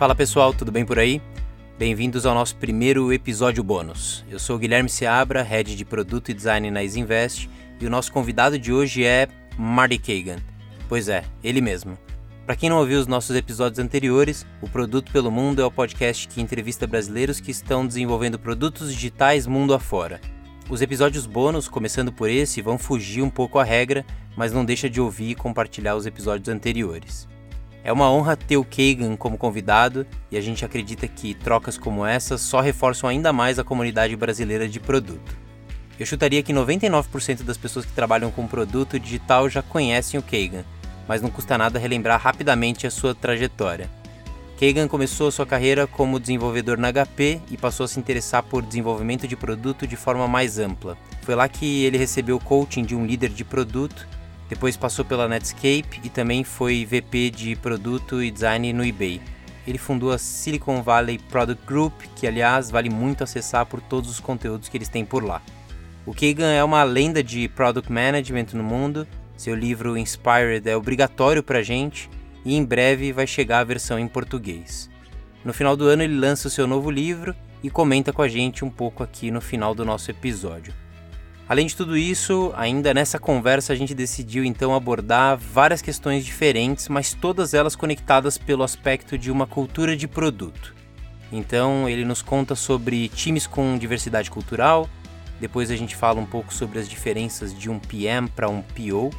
Fala pessoal, tudo bem por aí? Bem-vindos ao nosso primeiro episódio bônus. Eu sou Guilherme Seabra, head de produto e design na Isinvest, e o nosso convidado de hoje é Marty Kagan. Pois é, ele mesmo. Para quem não ouviu os nossos episódios anteriores, o Produto pelo Mundo é o podcast que entrevista brasileiros que estão desenvolvendo produtos digitais mundo afora. Os episódios bônus, começando por esse, vão fugir um pouco à regra, mas não deixa de ouvir e compartilhar os episódios anteriores. É uma honra ter o Kagan como convidado e a gente acredita que trocas como essas só reforçam ainda mais a comunidade brasileira de produto. Eu chutaria que 99% das pessoas que trabalham com produto digital já conhecem o Kagan, mas não custa nada relembrar rapidamente a sua trajetória. Kagan começou sua carreira como desenvolvedor na HP e passou a se interessar por desenvolvimento de produto de forma mais ampla. Foi lá que ele recebeu o coaching de um líder de produto depois passou pela Netscape e também foi VP de produto e design no eBay. Ele fundou a Silicon Valley Product Group, que aliás vale muito acessar por todos os conteúdos que eles têm por lá. O Kagan é uma lenda de product management no mundo. Seu livro Inspired é obrigatório pra gente e em breve vai chegar a versão em português. No final do ano ele lança o seu novo livro e comenta com a gente um pouco aqui no final do nosso episódio. Além de tudo isso, ainda nessa conversa a gente decidiu então abordar várias questões diferentes, mas todas elas conectadas pelo aspecto de uma cultura de produto. Então ele nos conta sobre times com diversidade cultural, depois a gente fala um pouco sobre as diferenças de um PM para um PO,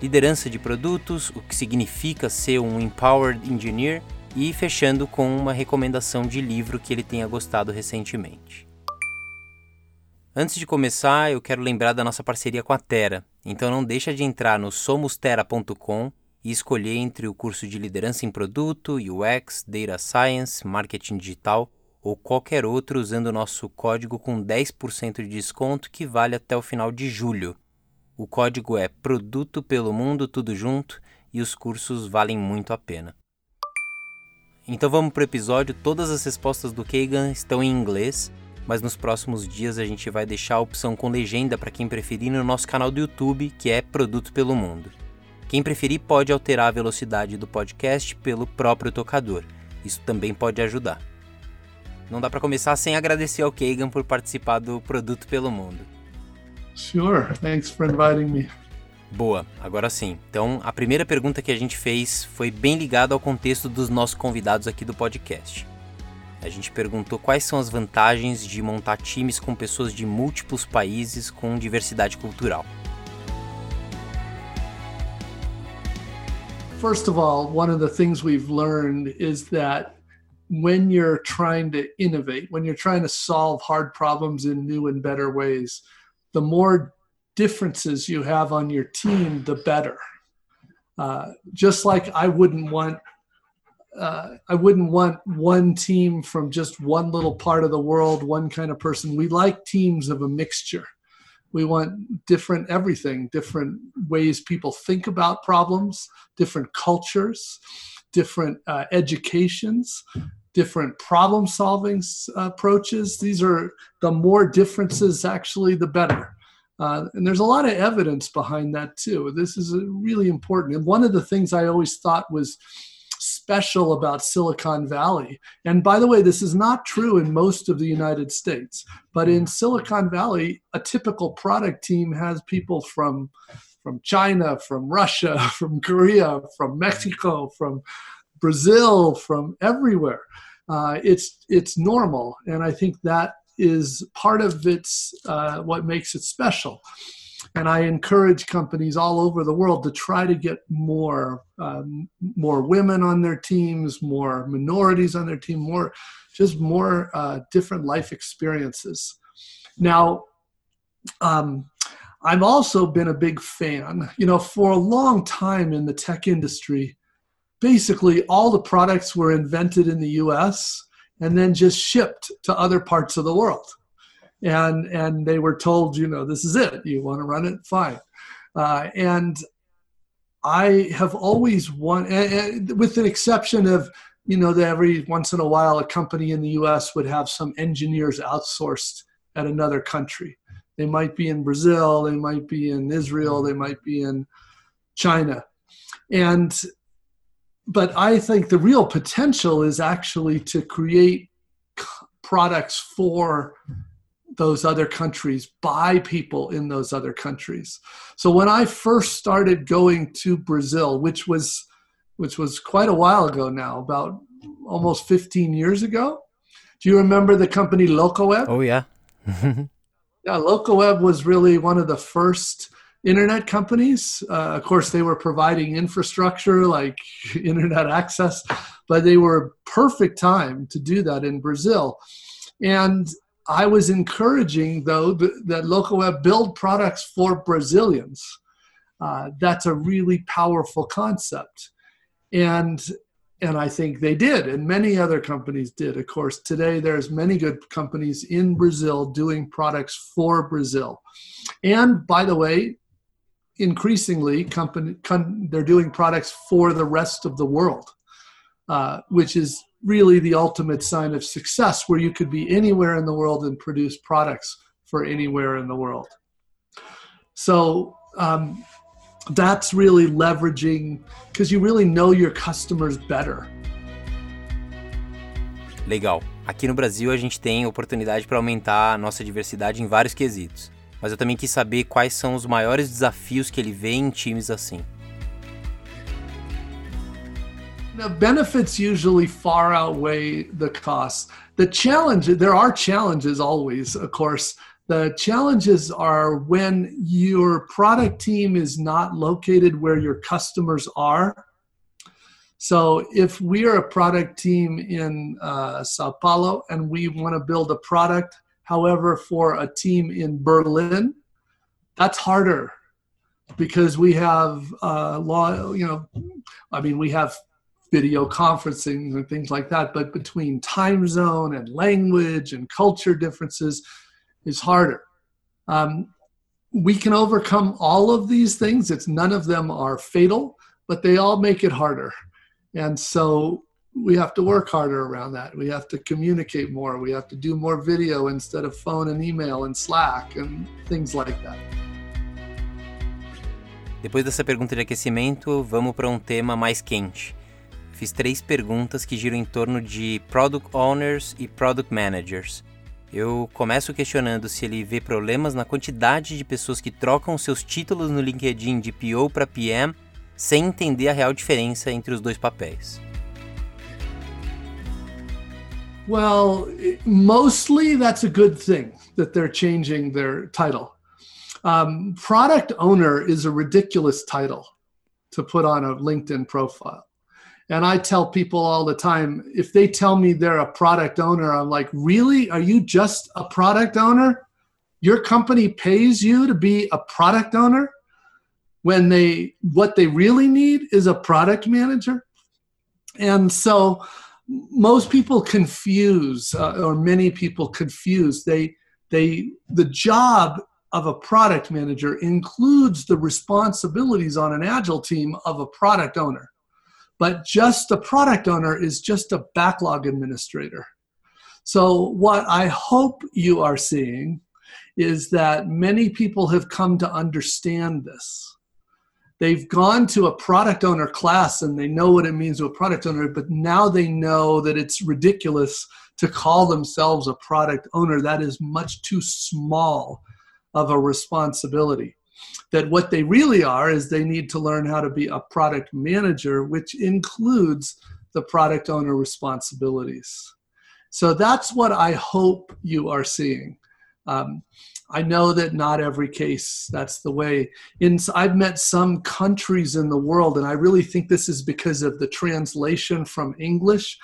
liderança de produtos, o que significa ser um Empowered Engineer e fechando com uma recomendação de livro que ele tenha gostado recentemente. Antes de começar, eu quero lembrar da nossa parceria com a Terra, então não deixa de entrar no somostera.com e escolher entre o curso de liderança em produto, UX, Data Science, Marketing Digital ou qualquer outro usando o nosso código com 10% de desconto que vale até o final de julho. O código é Produto pelo Mundo Tudo Junto e os cursos valem muito a pena. Então vamos para o episódio. Todas as respostas do Kagan estão em inglês mas nos próximos dias a gente vai deixar a opção com legenda para quem preferir no nosso canal do YouTube, que é Produto pelo Mundo. Quem preferir pode alterar a velocidade do podcast pelo próprio tocador. Isso também pode ajudar. Não dá para começar sem agradecer ao Kagan por participar do Produto pelo Mundo. Sure, thanks for inviting me. Boa, agora sim. Então, a primeira pergunta que a gente fez foi bem ligada ao contexto dos nossos convidados aqui do podcast. A gente perguntou quais são as vantagens de montar times com pessoas de múltiplos países com diversidade cultural. First of all, one of the things we've learned is that when you're trying to innovate, when you're trying to solve hard problems in new and better ways, the more differences you have on your team, the better. Uh, just like I wouldn't want uh, I wouldn't want one team from just one little part of the world, one kind of person. We like teams of a mixture. We want different everything, different ways people think about problems, different cultures, different uh, educations, different problem solving approaches. These are the more differences, actually, the better. Uh, and there's a lot of evidence behind that too. This is really important. And one of the things I always thought was special about Silicon Valley. And by the way, this is not true in most of the United States, but in Silicon Valley, a typical product team has people from from China, from Russia, from Korea, from Mexico, from Brazil, from everywhere. Uh, it's it's normal, and I think that is part of its uh, what makes it special and I encourage companies all over the world to try to get more um, more women on their teams, more minorities on their team, more just more uh, different life experiences. Now, um, I've also been a big fan. You know, for a long time in the tech industry, basically all the products were invented in the U.S. and then just shipped to other parts of the world and and they were told, you know, this is it. You want to run it, fine. Uh, and I have always wanted, with an exception of, you know, that every once in a while a company in the U.S. would have some engineers outsourced at another country. They might be in Brazil, they might be in Israel, they might be in China, and but I think the real potential is actually to create products for those other countries by people in those other countries. So when I first started going to Brazil, which was which was quite a while ago now, about almost 15 years ago. Do you remember the company Locaweb? Oh yeah. yeah, Locaweb was really one of the first internet companies. Uh, of course, they were providing infrastructure like internet access, but they were a perfect time to do that in Brazil. And I was encouraging, though, that Locaweb build products for Brazilians. Uh, that's a really powerful concept. And and I think they did, and many other companies did. Of course, today there's many good companies in Brazil doing products for Brazil. And by the way, increasingly, company com, they're doing products for the rest of the world, uh, which is really the ultimate sign of success, where you could be anywhere in the world and produce products for anywhere in the world. So um, that's really leveraging because you really know your customers better. Legal. Aqui no Brasil a gente tem oportunidade para aumentar a nossa diversidade em vários quesitos. Mas eu também quis saber quais são os maiores desafios que ele vê em times assim. The benefits usually far outweigh the costs. The challenge, there are challenges always, of course. The challenges are when your product team is not located where your customers are. So, if we are a product team in uh, Sao Paulo and we want to build a product, however, for a team in Berlin, that's harder because we have uh, law. You know, I mean, we have video conferencing and things like that, but between time zone and language and culture differences, is harder. Um, we can overcome all of these things. It's none of them are fatal, but they all make it harder. And so we have to work harder around that. We have to communicate more. We have to do more video instead of phone and email and Slack and things like that. Depois dessa pergunta de aquecimento, vamos para um tema mais quente. Fiz três perguntas que giram em torno de Product Owners e Product Managers. Eu começo questionando se ele vê problemas na quantidade de pessoas que trocam seus títulos no LinkedIn de PO para PM sem entender a real diferença entre os dois papéis. Well, mostly that's a good thing that they're changing their title. Um, product owner is a ridiculous title to put on a LinkedIn profile. And I tell people all the time if they tell me they're a product owner, I'm like, really? Are you just a product owner? Your company pays you to be a product owner when they what they really need is a product manager. And so most people confuse uh, or many people confuse they they the job of a product manager includes the responsibilities on an agile team of a product owner but just a product owner is just a backlog administrator. So, what I hope you are seeing is that many people have come to understand this. They've gone to a product owner class and they know what it means to a product owner, but now they know that it's ridiculous to call themselves a product owner. That is much too small of a responsibility that what they really are is they need to learn how to be a product manager, which includes the product owner responsibilities. So that's what I hope you are seeing. Um, I know that not every case that's the way. In I've met some countries in the world, and I really think this is because of the translation from English.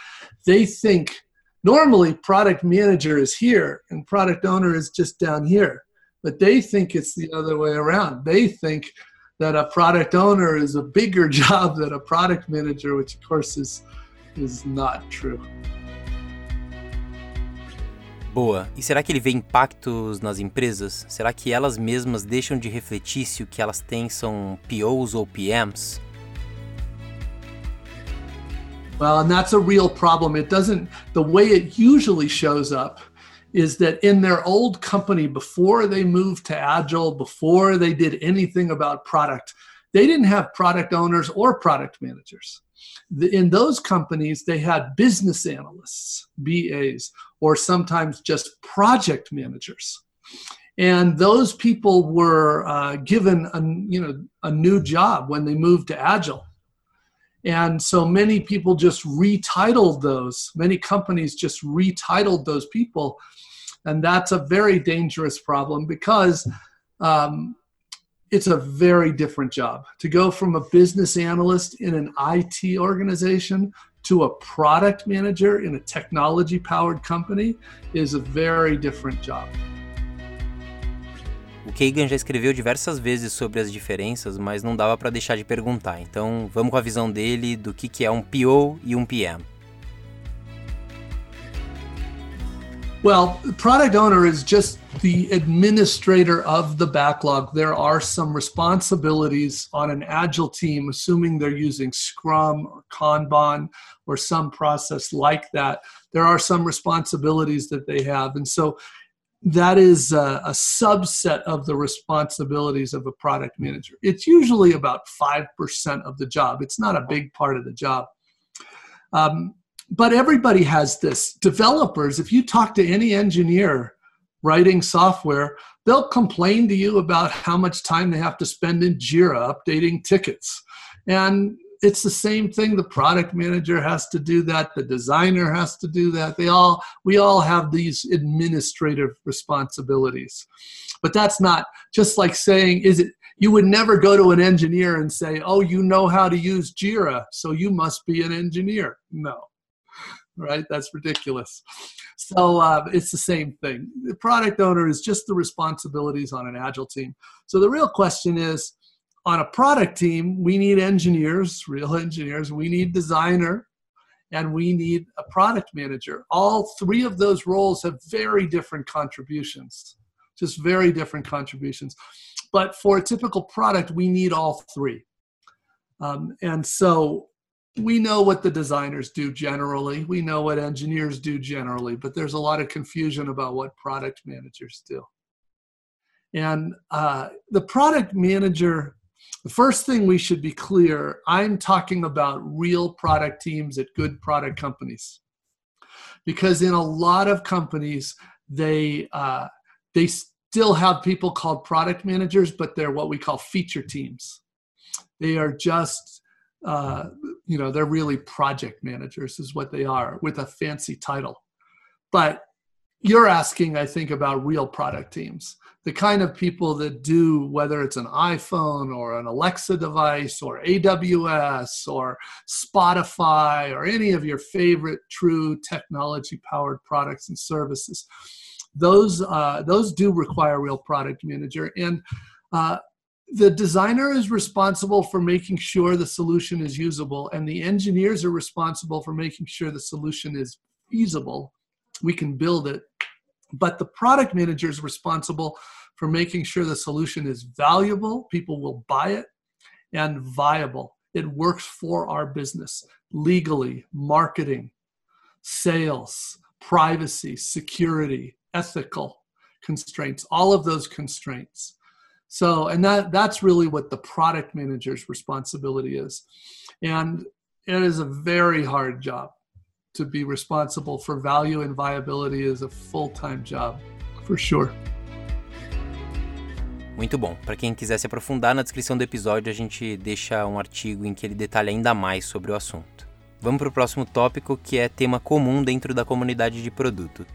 They think normally product manager is here and product owner is just down here but they think it's the other way around. They think that a product owner is a bigger job than a product manager, which of course is is not true. Boa. E será que ele vê impactos nas empresas? Será que elas mesmas deixam de refletir se o que elas têm são POs ou PMs? Well, and that's a real problem. It doesn't the way it usually shows up is that in their old company, before they moved to Agile, before they did anything about product, they didn't have product owners or product managers. in those companies, they had business analysts, BAs, or sometimes just project managers. And those people were uh, given a, you know, a new job when they moved to Agile. And so many people just retitled those, many companies just retitled those people. And that's a very dangerous problem because um, it's a very different job. To go from a business analyst in an IT organization to a product manager in a technology powered company is a very different job. Kagan já escreveu diversas vezes sobre as diferenças, mas não dava para deixar de perguntar. Então, vamos com a visão dele do que, que é um PO e um PM. Well, product owner is just the administrator of the backlog. There are some responsibilities on an agile team, assuming they're using Scrum or Kanban or some process like that. There are some responsibilities that they have. And so that is a, a, subset of the responsibilities of a product manager. It's usually about 5% of the job, it's not a big part of the job. Um, but everybody has this. Developers, if you talk to any engineer writing software, they'll complain to you about how much time they have to spend in Jira updating tickets. And it's the same thing. The product manager has to do that. The designer has to do that. They all we all have these administrative responsibilities. But that's not just like saying is it you would never go to an engineer and say oh you know how to use jira so you must be an engineer. No. Right? That's ridiculous. So uh, it's the same thing. The product owner is just the responsibilities on an agile team. So the real question is on a product team, we need engineers, real engineers, we need designer, and we need a product manager. All three of those roles have very different contributions, just very different contributions. But for a typical product, we need all three. Um, and so we know what the designers do generally, we know what engineers do generally, but there's a lot of confusion about what product managers do. And uh, the product manager the first thing we should be clear I'm talking about real product teams at good product companies. Because in a lot of companies, they, uh, they still have people called product managers, but they're what we call feature teams. They are just, uh, you know, they're really project managers, is what they are, with a fancy title. But you're asking, I think, about real product teams. The kind of people that do whether it's an iphone or an alexa device or aws or spotify or any of your favorite true technology powered products and services those uh, those do require real product manager. And uh, the designer is responsible for making sure the solution is usable and the engineers are responsible for making sure the solution is feasible. We can build it but the product manager is responsible for making sure the solution is valuable, people will buy it, and viable. It works for our business legally, marketing, sales, privacy, security, ethical constraints, all of those constraints. So, and that that's really what the product manager's responsibility is. And it is a very hard job to be responsible for value and viability is a full-time job for sure. Muito bom. Para quem quiser se aprofundar, na descrição do episódio a gente deixa um artigo em que ele detalha ainda mais sobre o assunto. Vamos para o próximo tópico, que é tema comum dentro da comunidade de produto.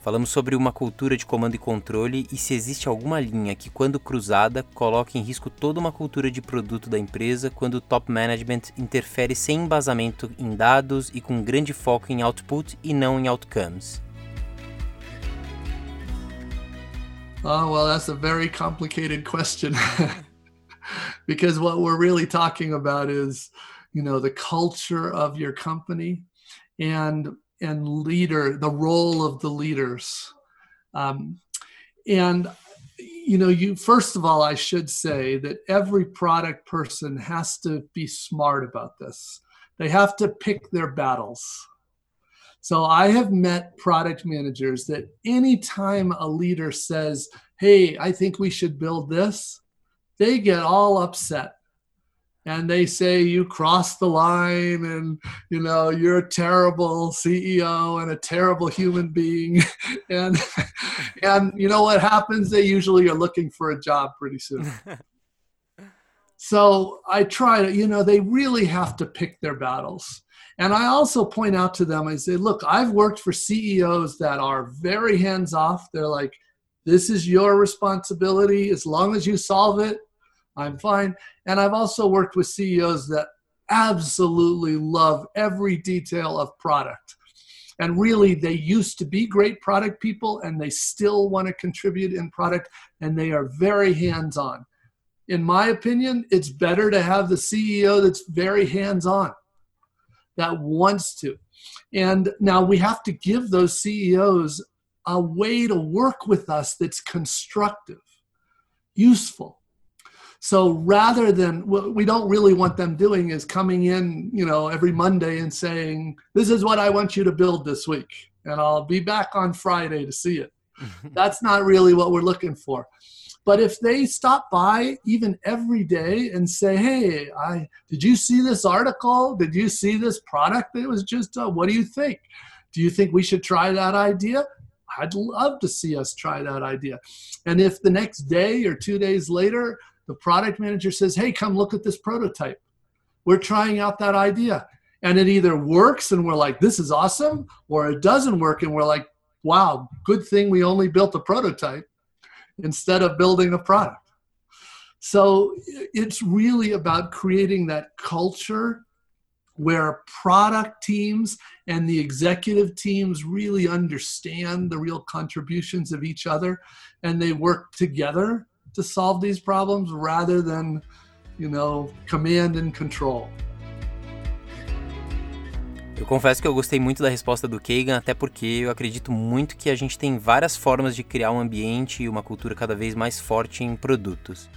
Falamos sobre uma cultura de comando e controle e se existe alguma linha que, quando cruzada, coloca em risco toda uma cultura de produto da empresa quando o top management interfere sem embasamento em dados e com grande foco em output e não em outcomes. Oh, well, that's a very complicated question. because what we're really talking about is, you know, the culture of your company and and leader, the role of the leaders. Um, and you know, you first of all, I should say that every product person has to be smart about this. They have to pick their battles. So I have met product managers that anytime a leader says, Hey, I think we should build this, they get all upset and they say you crossed the line and you know you're a terrible ceo and a terrible human being. And and you know what happens? They usually are looking for a job pretty soon. So i try to you know they really have to pick their battles. And i also point out to them i say look i've worked for ceos that are very hands off. They're like this is your responsibility. As long as you solve it I'm fine. And I've also worked with CEOs that absolutely love every detail of product. And really, they used to be great product people and they still want to contribute in product and they are very hands on. In my opinion, it's better to have the CEO that's very hands on, that wants to. And now we have to give those CEOs a way to work with us that's constructive, useful, so rather than what we don't really want them doing is coming in, you know, every Monday and saying, "This is what I want you to build this week," and I'll be back on Friday to see it. That's not really what we're looking for. But if they stop by even every day and say, "Hey, I did you see this article? Did you see this product that was just? Uh, what do you think? Do you think we should try that idea?" I'd love to see us try that idea. And if the next day or two days later the product manager says, Hey, come look at this prototype. We're trying out that idea. And it either works and we're like, This is awesome, or it doesn't work and we're like, Wow, good thing we only built a prototype instead of building a product. So it's really about creating that culture where product teams and the executive teams really understand the real contributions of each other and they work together to solve these problems rather than, you know, command and control. Eu confesso que eu gostei muito da resposta do Kagan, até porque eu acredito muito que a gente tem várias formas de criar um ambiente e uma cultura cada vez mais forte em produtos.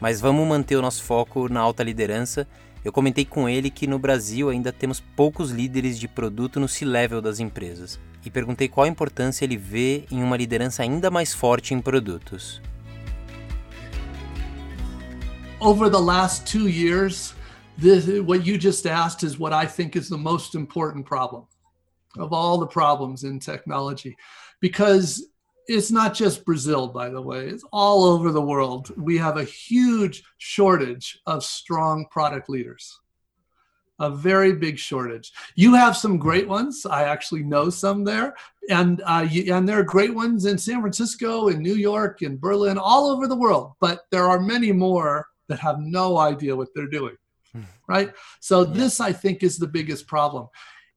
Mas vamos manter o nosso foco na alta liderança. Eu comentei com ele que no Brasil ainda temos poucos líderes de produto no C-level das empresas. E perguntei qual a importância ele vê em uma liderança ainda mais forte em produtos. Over the last two years, this, what you just asked is what I think is the most important problem of all the problems in technology. Because it's not just Brazil, by the way, it's all over the world. We have a huge shortage of strong product leaders. A very big shortage. You have some great ones. I actually know some there, and uh, you, and there are great ones in San Francisco, in New York, in Berlin, all over the world. But there are many more that have no idea what they're doing. Hmm. Right? So, yeah. this I think is the biggest problem.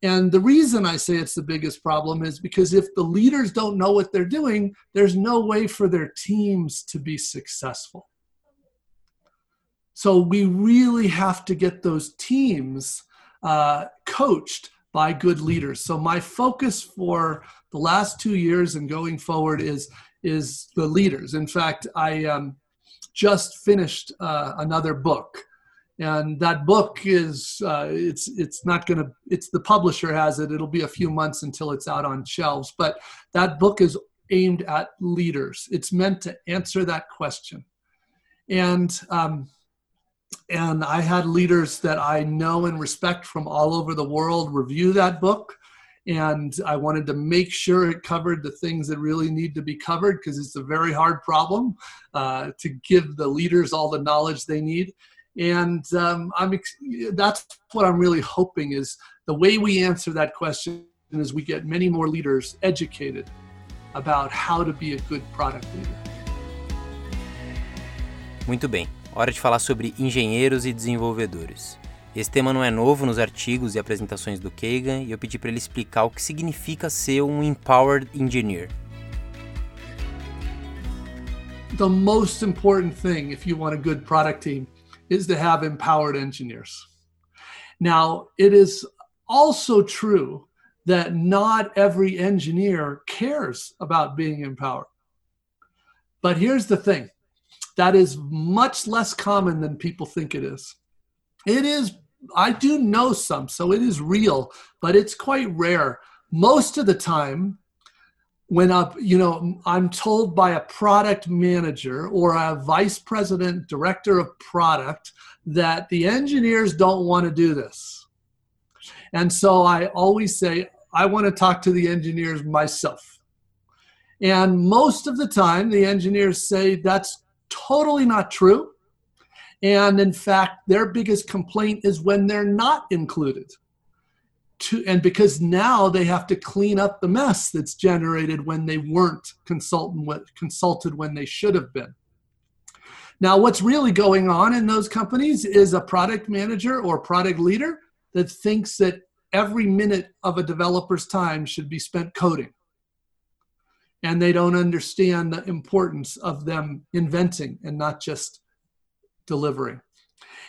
And the reason I say it's the biggest problem is because if the leaders don't know what they're doing, there's no way for their teams to be successful. So we really have to get those teams uh, coached by good leaders. So my focus for the last two years and going forward is is the leaders. In fact, I um, just finished uh, another book. And that book is uh, it's it's not going to it's the publisher has it. It'll be a few months until it's out on shelves. But that book is aimed at leaders. It's meant to answer that question. And um, and i had leaders that i know and respect from all over the world review that book and I wanted to make sure it covered the things that really need to be covered because it's a very hard problem uh, to give the leaders all the knowledge they need. And um, I'm that's what I'm really hoping is the way we answer that question is we get many more leaders educated about how to be a good product leader. Muito bem, hora de falar sobre engenheiros e desenvolvedores. Esse tema não é novo nos artigos e apresentações do Kagan e eu pedi para ele explicar o que significa ser um empowered engineer. The most important thing if you want a good product team is to have empowered engineers. Now, it is also true that not every engineer cares about being empowered. But here's the thing that is much less common than people think it is. It is I do know some, so it is real, but it's quite rare. Most of the time, when up you know i'm told by a product manager or a vice president director of product that the engineers don't want to do this. And so i always say i want to talk to the engineers myself. And most of the time the engineers say that's totally not true and in fact their biggest complaint is when they're not included to, and because now they have to clean up the mess that's generated when they weren't consultant consulted when they should have been. Now, what's really going on in those companies is a product manager or product leader that thinks that every minute of a developer's time should be spent coding. And they don't understand the importance of them inventing and not just delivering.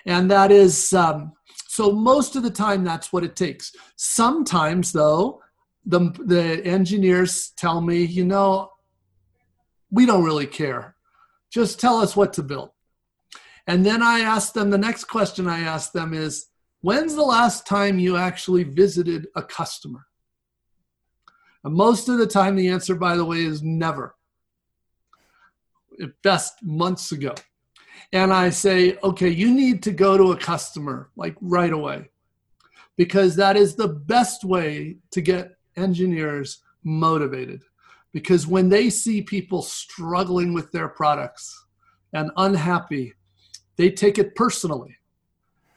And that is um, so most of the time, that's what it takes. Sometimes, though, the, the engineers tell me, you know, we don't really care. Just tell us what to build. And then I ask them, the next question I ask them is, when's the last time you actually visited a customer? And most of the time, the answer, by the way, is never. At best, months ago and I say, okay, you need to go to a customer like right away because that is the best way to get engineers motivated. Because when they see people struggling with their products and unhappy, they take it personally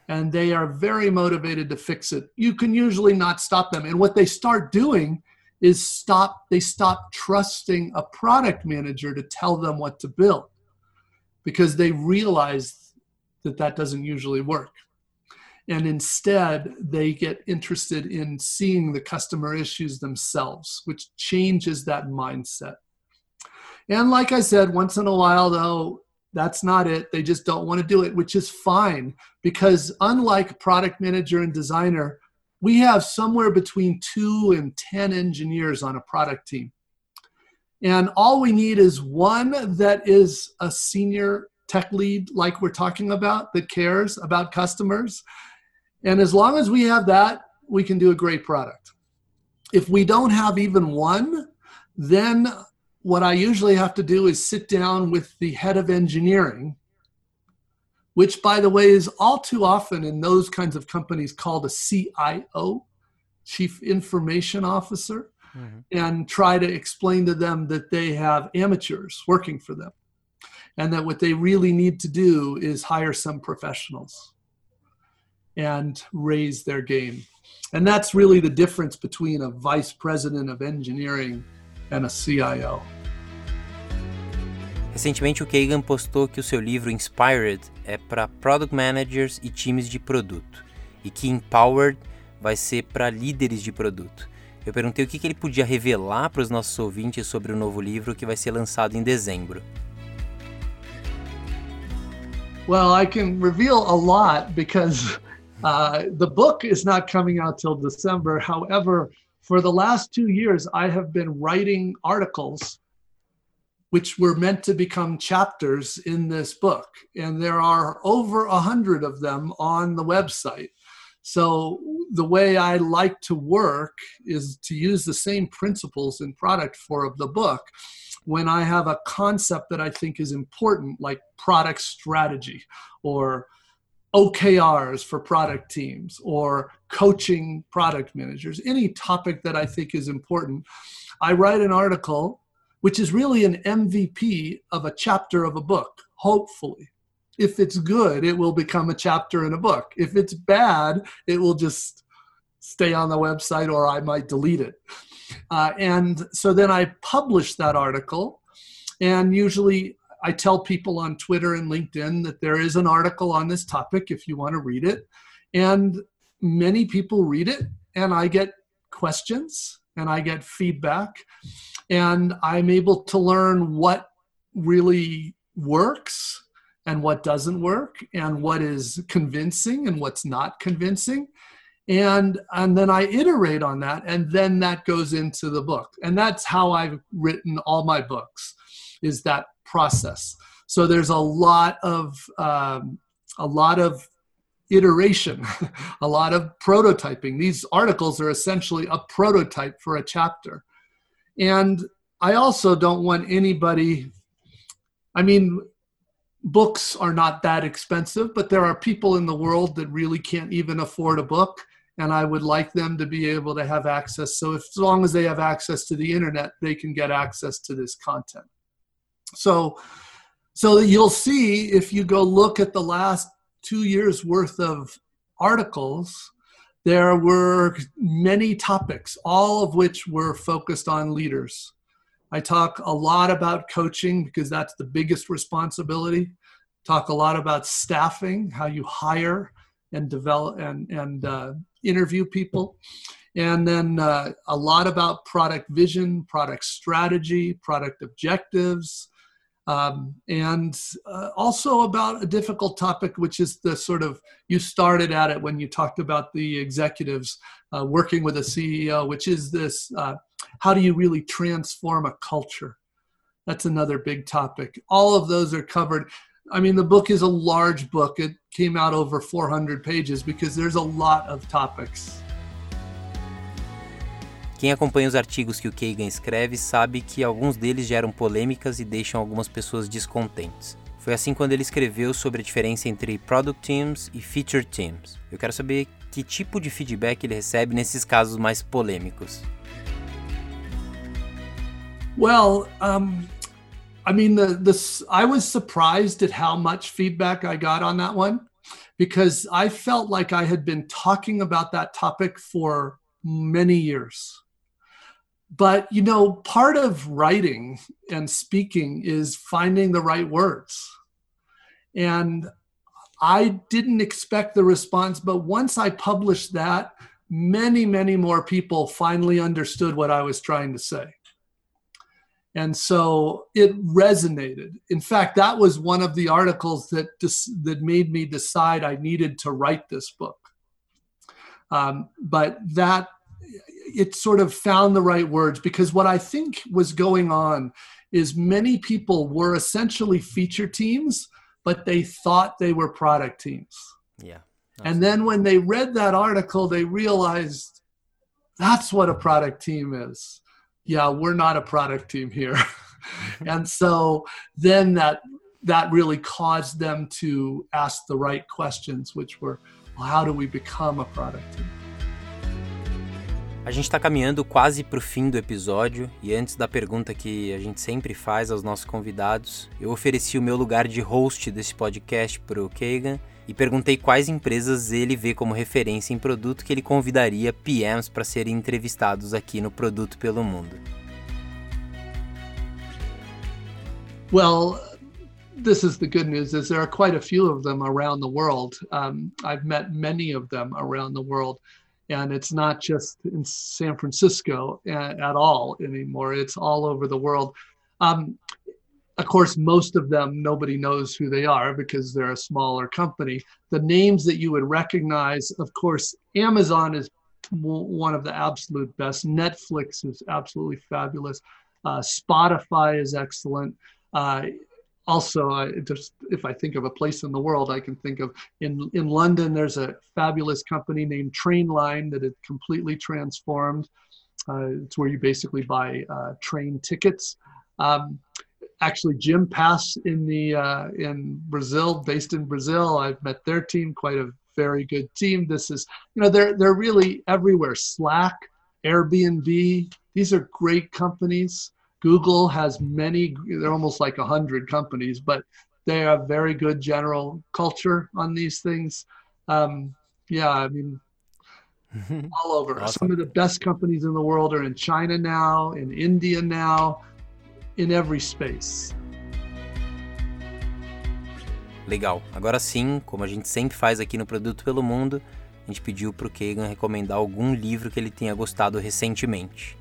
and they are very motivated to fix it. You can usually not stop them. And what they start doing is stop they stop trusting a product manager to tell them what to build because they realize that that doesn't usually work. And instead, they get interested in seeing the customer issues themselves, which changes that mindset. And like I said, once in a while, though, that's not it. They just don't want to do it, which is fine because unlike product manager and designer, we have somewhere between two and 10 engineers on a product team. And all we need is one that is a senior tech lead, like we're talking about, that cares about customers. And as long as we have that, we can do a great product. If we don't have even one, then what I usually have to do is sit down with the head of engineering, which, by the way, is all too often in those kinds of companies called a CIO, Chief Information Officer mm-hmm. and try to explain to them that they have amateurs working for them and that what they really need to do is hire some professionals and raise their game. And that's really the difference between a vice president of engineering and a CIO. Recentemente, o Cagan postou que o seu livro Inspired é para product managers e times de produto, e que Empowered vai ser para líderes de produto. Eu perguntei o que, que ele podia revelar para os nossos ouvintes sobre o novo livro que vai ser lançado em dezembro. Well, I can reveal a lot because uh, the book is not coming out till December. However, for the last two years, I have been writing articles which were meant to become chapters in this book. And there are over a hundred of them on the website. So the way I like to work is to use the same principles in product for of the book when I have a concept that I think is important, like product strategy or OKRs for product teams or coaching product managers, any topic that I think is important. I write an article which is really an MVP of a chapter of a book, hopefully if it's good, it will become a chapter in a book. If it's bad, it will just stay on the website or I might delete it. Uh, and so then I publish that article, and usually I tell people on Twitter and LinkedIn that there is an article on this topic if you want to read it. And many people read it, and I get questions and I get feedback, and I'm able to learn what really works and what doesn't work and what is convincing and what's not convincing. And and then i iterate on that and then that goes into the book. And that's how i've written all my books is that process. So there's a lot of um, a lot of iteration a lot of prototyping. These articles are essentially a prototype for a chapter. And I also don't want anybody. I mean, books are not that expensive, but there are people in the world that really can't even afford a book. And I would like them to be able to have access. So, if, as long as they have access to the internet, they can get access to this content. So, so you'll see if you go look at the last two years worth of articles, there were many topics, all of which were focused on leaders. I talk a lot about coaching because that's the biggest responsibility. Talk a lot about staffing, how you hire and develop and, and uh, interview people. And then uh, a lot about product vision, product strategy, product objectives, um, and uh, also about a difficult topic, which is the sort of you started at it when you talked about the executives uh, working with a CEO, which is this uh, how do you really transform a culture? That's another big topic. All of those are covered. I mean, the book is a large book. It came out over 400 pages because there's a lot of topics. Quem acompanha os artigos que o Kagan escreve sabe que alguns deles geram polêmicas e deixam algumas pessoas descontentes. Foi assim quando ele escreveu sobre a diferença entre Product Teams e Feature Teams. Eu quero saber que tipo de feedback ele recebe nesses casos mais polêmicos. Well, um, I mean, the, the I was surprised at how much feedback I got on that one because I felt like I had been talking about that topic for many years. But you know part of writing and speaking is finding the right words. And i didn't expect the response but once i published that many many more people finally understood what i was trying to say and so it resonated in fact that was one of the articles that dis- that made me decide i needed to write this book um, but that it sort of found the right words because what I think was going on is many people were essentially feature teams, but they thought they were product teams. Yeah. And then when they read that article, they realized that's what a product team is. Yeah, we're not a product team here. and so then that that really caused them to ask the right questions, which were, well, how do we become a product team? A gente está caminhando quase para o fim do episódio e antes da pergunta que a gente sempre faz aos nossos convidados, eu ofereci o meu lugar de host desse podcast para o Kagan e perguntei quais empresas ele vê como referência em produto que ele convidaria PMs para serem entrevistados aqui no Produto pelo Mundo. Well, this is the good news is there are quite a few of them around the world. Um, I've met many of them around the world. and it's not just in San Francisco at, at all anymore. It's all over the world. Um, of course, most of them nobody knows who they are because they're a smaller company. The names that you would recognize, of course, Amazon is one of the absolute best. Netflix is absolutely fabulous. Uh, Spotify is excellent. Uh, also I just if I think of a place in the world, I can think of in in London. There's a fabulous company named Trainline that is completely transformed. Uh, it's where you basically buy uh, train tickets. Um, actually, Gympass in the uh, in Brazil, based in Brazil, I've met their team. Quite a very good team. This is you know they're they're really everywhere. Slack, Airbnb. These are great companies. Google has many, they're almost like a 100 companies, but they have very good general culture on these things. Um, yeah, I mean, all over. Awesome. Some of the best companies in the world are in China now, in India now, in every space. Legal. Agora sim, como a gente sempre faz aqui no Produto pelo Mundo, a gente pediu para o Kagan recomendar algum livro que ele tenha gostado recentemente.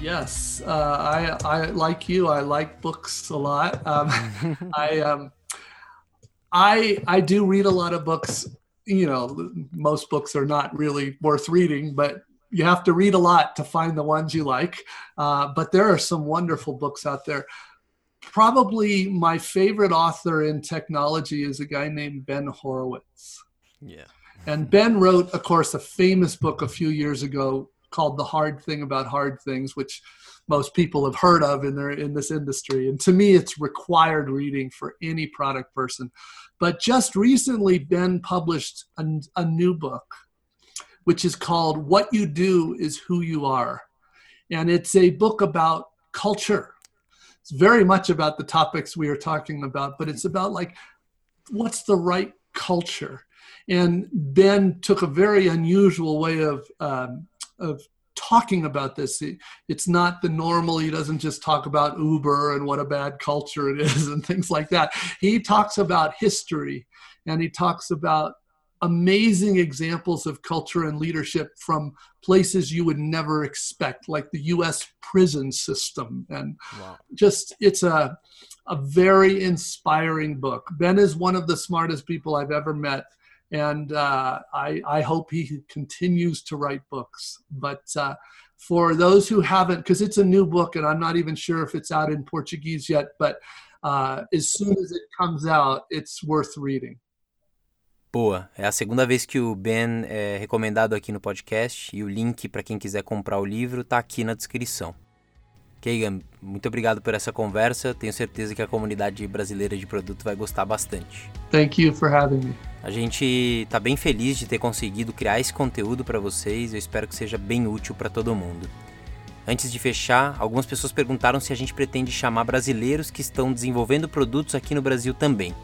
Yes, uh, I, I like you. I like books a lot. Um, I um, I I do read a lot of books. You know, most books are not really worth reading, but you have to read a lot to find the ones you like. Uh, but there are some wonderful books out there. Probably my favorite author in technology is a guy named Ben Horowitz. Yeah. And Ben wrote, of course, a famous book a few years ago called The Hard Thing About Hard Things, which most people have heard of in their in this industry. And to me, it's required reading for any product person. But just recently, Ben published a, a new book, which is called What You Do Is Who You Are. And it's a book about culture. It's very much about the topics we are talking about, but it's about like what's the right culture. And Ben took a very unusual way of um, of talking about this. It's not the normal, he doesn't just talk about Uber and what a bad culture it is and things like that. He talks about history and he talks about amazing examples of culture and leadership from places you would never expect, like the US prison system. And wow. just, it's a, a very inspiring book. Ben is one of the smartest people I've ever met and uh, I, I, hope he continues to write books. But uh, for those who haven't, because it's a new book, and I'm not even sure if it's out in Portuguese yet, but uh, as soon as it comes out, it's worth reading. Boa, é a segunda vez que o Ben é recomendado aqui no podcast e o link para quem quiser comprar o livro está aqui na descrição. Keegan, muito obrigado por essa conversa. Tenho certeza que a comunidade brasileira de produto vai gostar bastante. Thank you for having me. A gente está bem feliz de ter conseguido criar esse conteúdo para vocês. Eu espero que seja bem útil para todo mundo. Antes de fechar, algumas pessoas perguntaram se a gente pretende chamar brasileiros que estão desenvolvendo produtos aqui no Brasil também.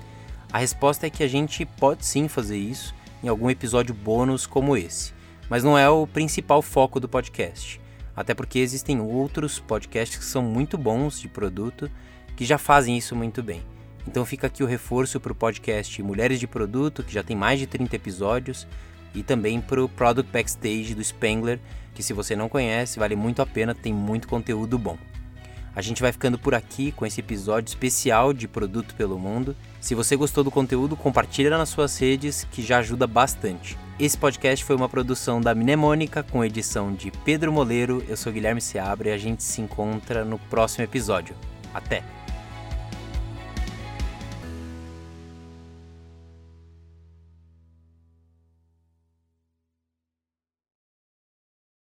A resposta é que a gente pode sim fazer isso em algum episódio bônus como esse, mas não é o principal foco do podcast. Até porque existem outros podcasts que são muito bons de produto que já fazem isso muito bem. Então fica aqui o reforço para o podcast Mulheres de Produto, que já tem mais de 30 episódios, e também para o Product Backstage do Spengler, que se você não conhece, vale muito a pena, tem muito conteúdo bom. A gente vai ficando por aqui com esse episódio especial de Produto pelo Mundo. Se você gostou do conteúdo, compartilha nas suas redes, que já ajuda bastante. Esse podcast foi uma produção da Mnemônica com edição de Pedro Moleiro. Eu sou Guilherme Seabra e a gente se encontra no próximo episódio. Até!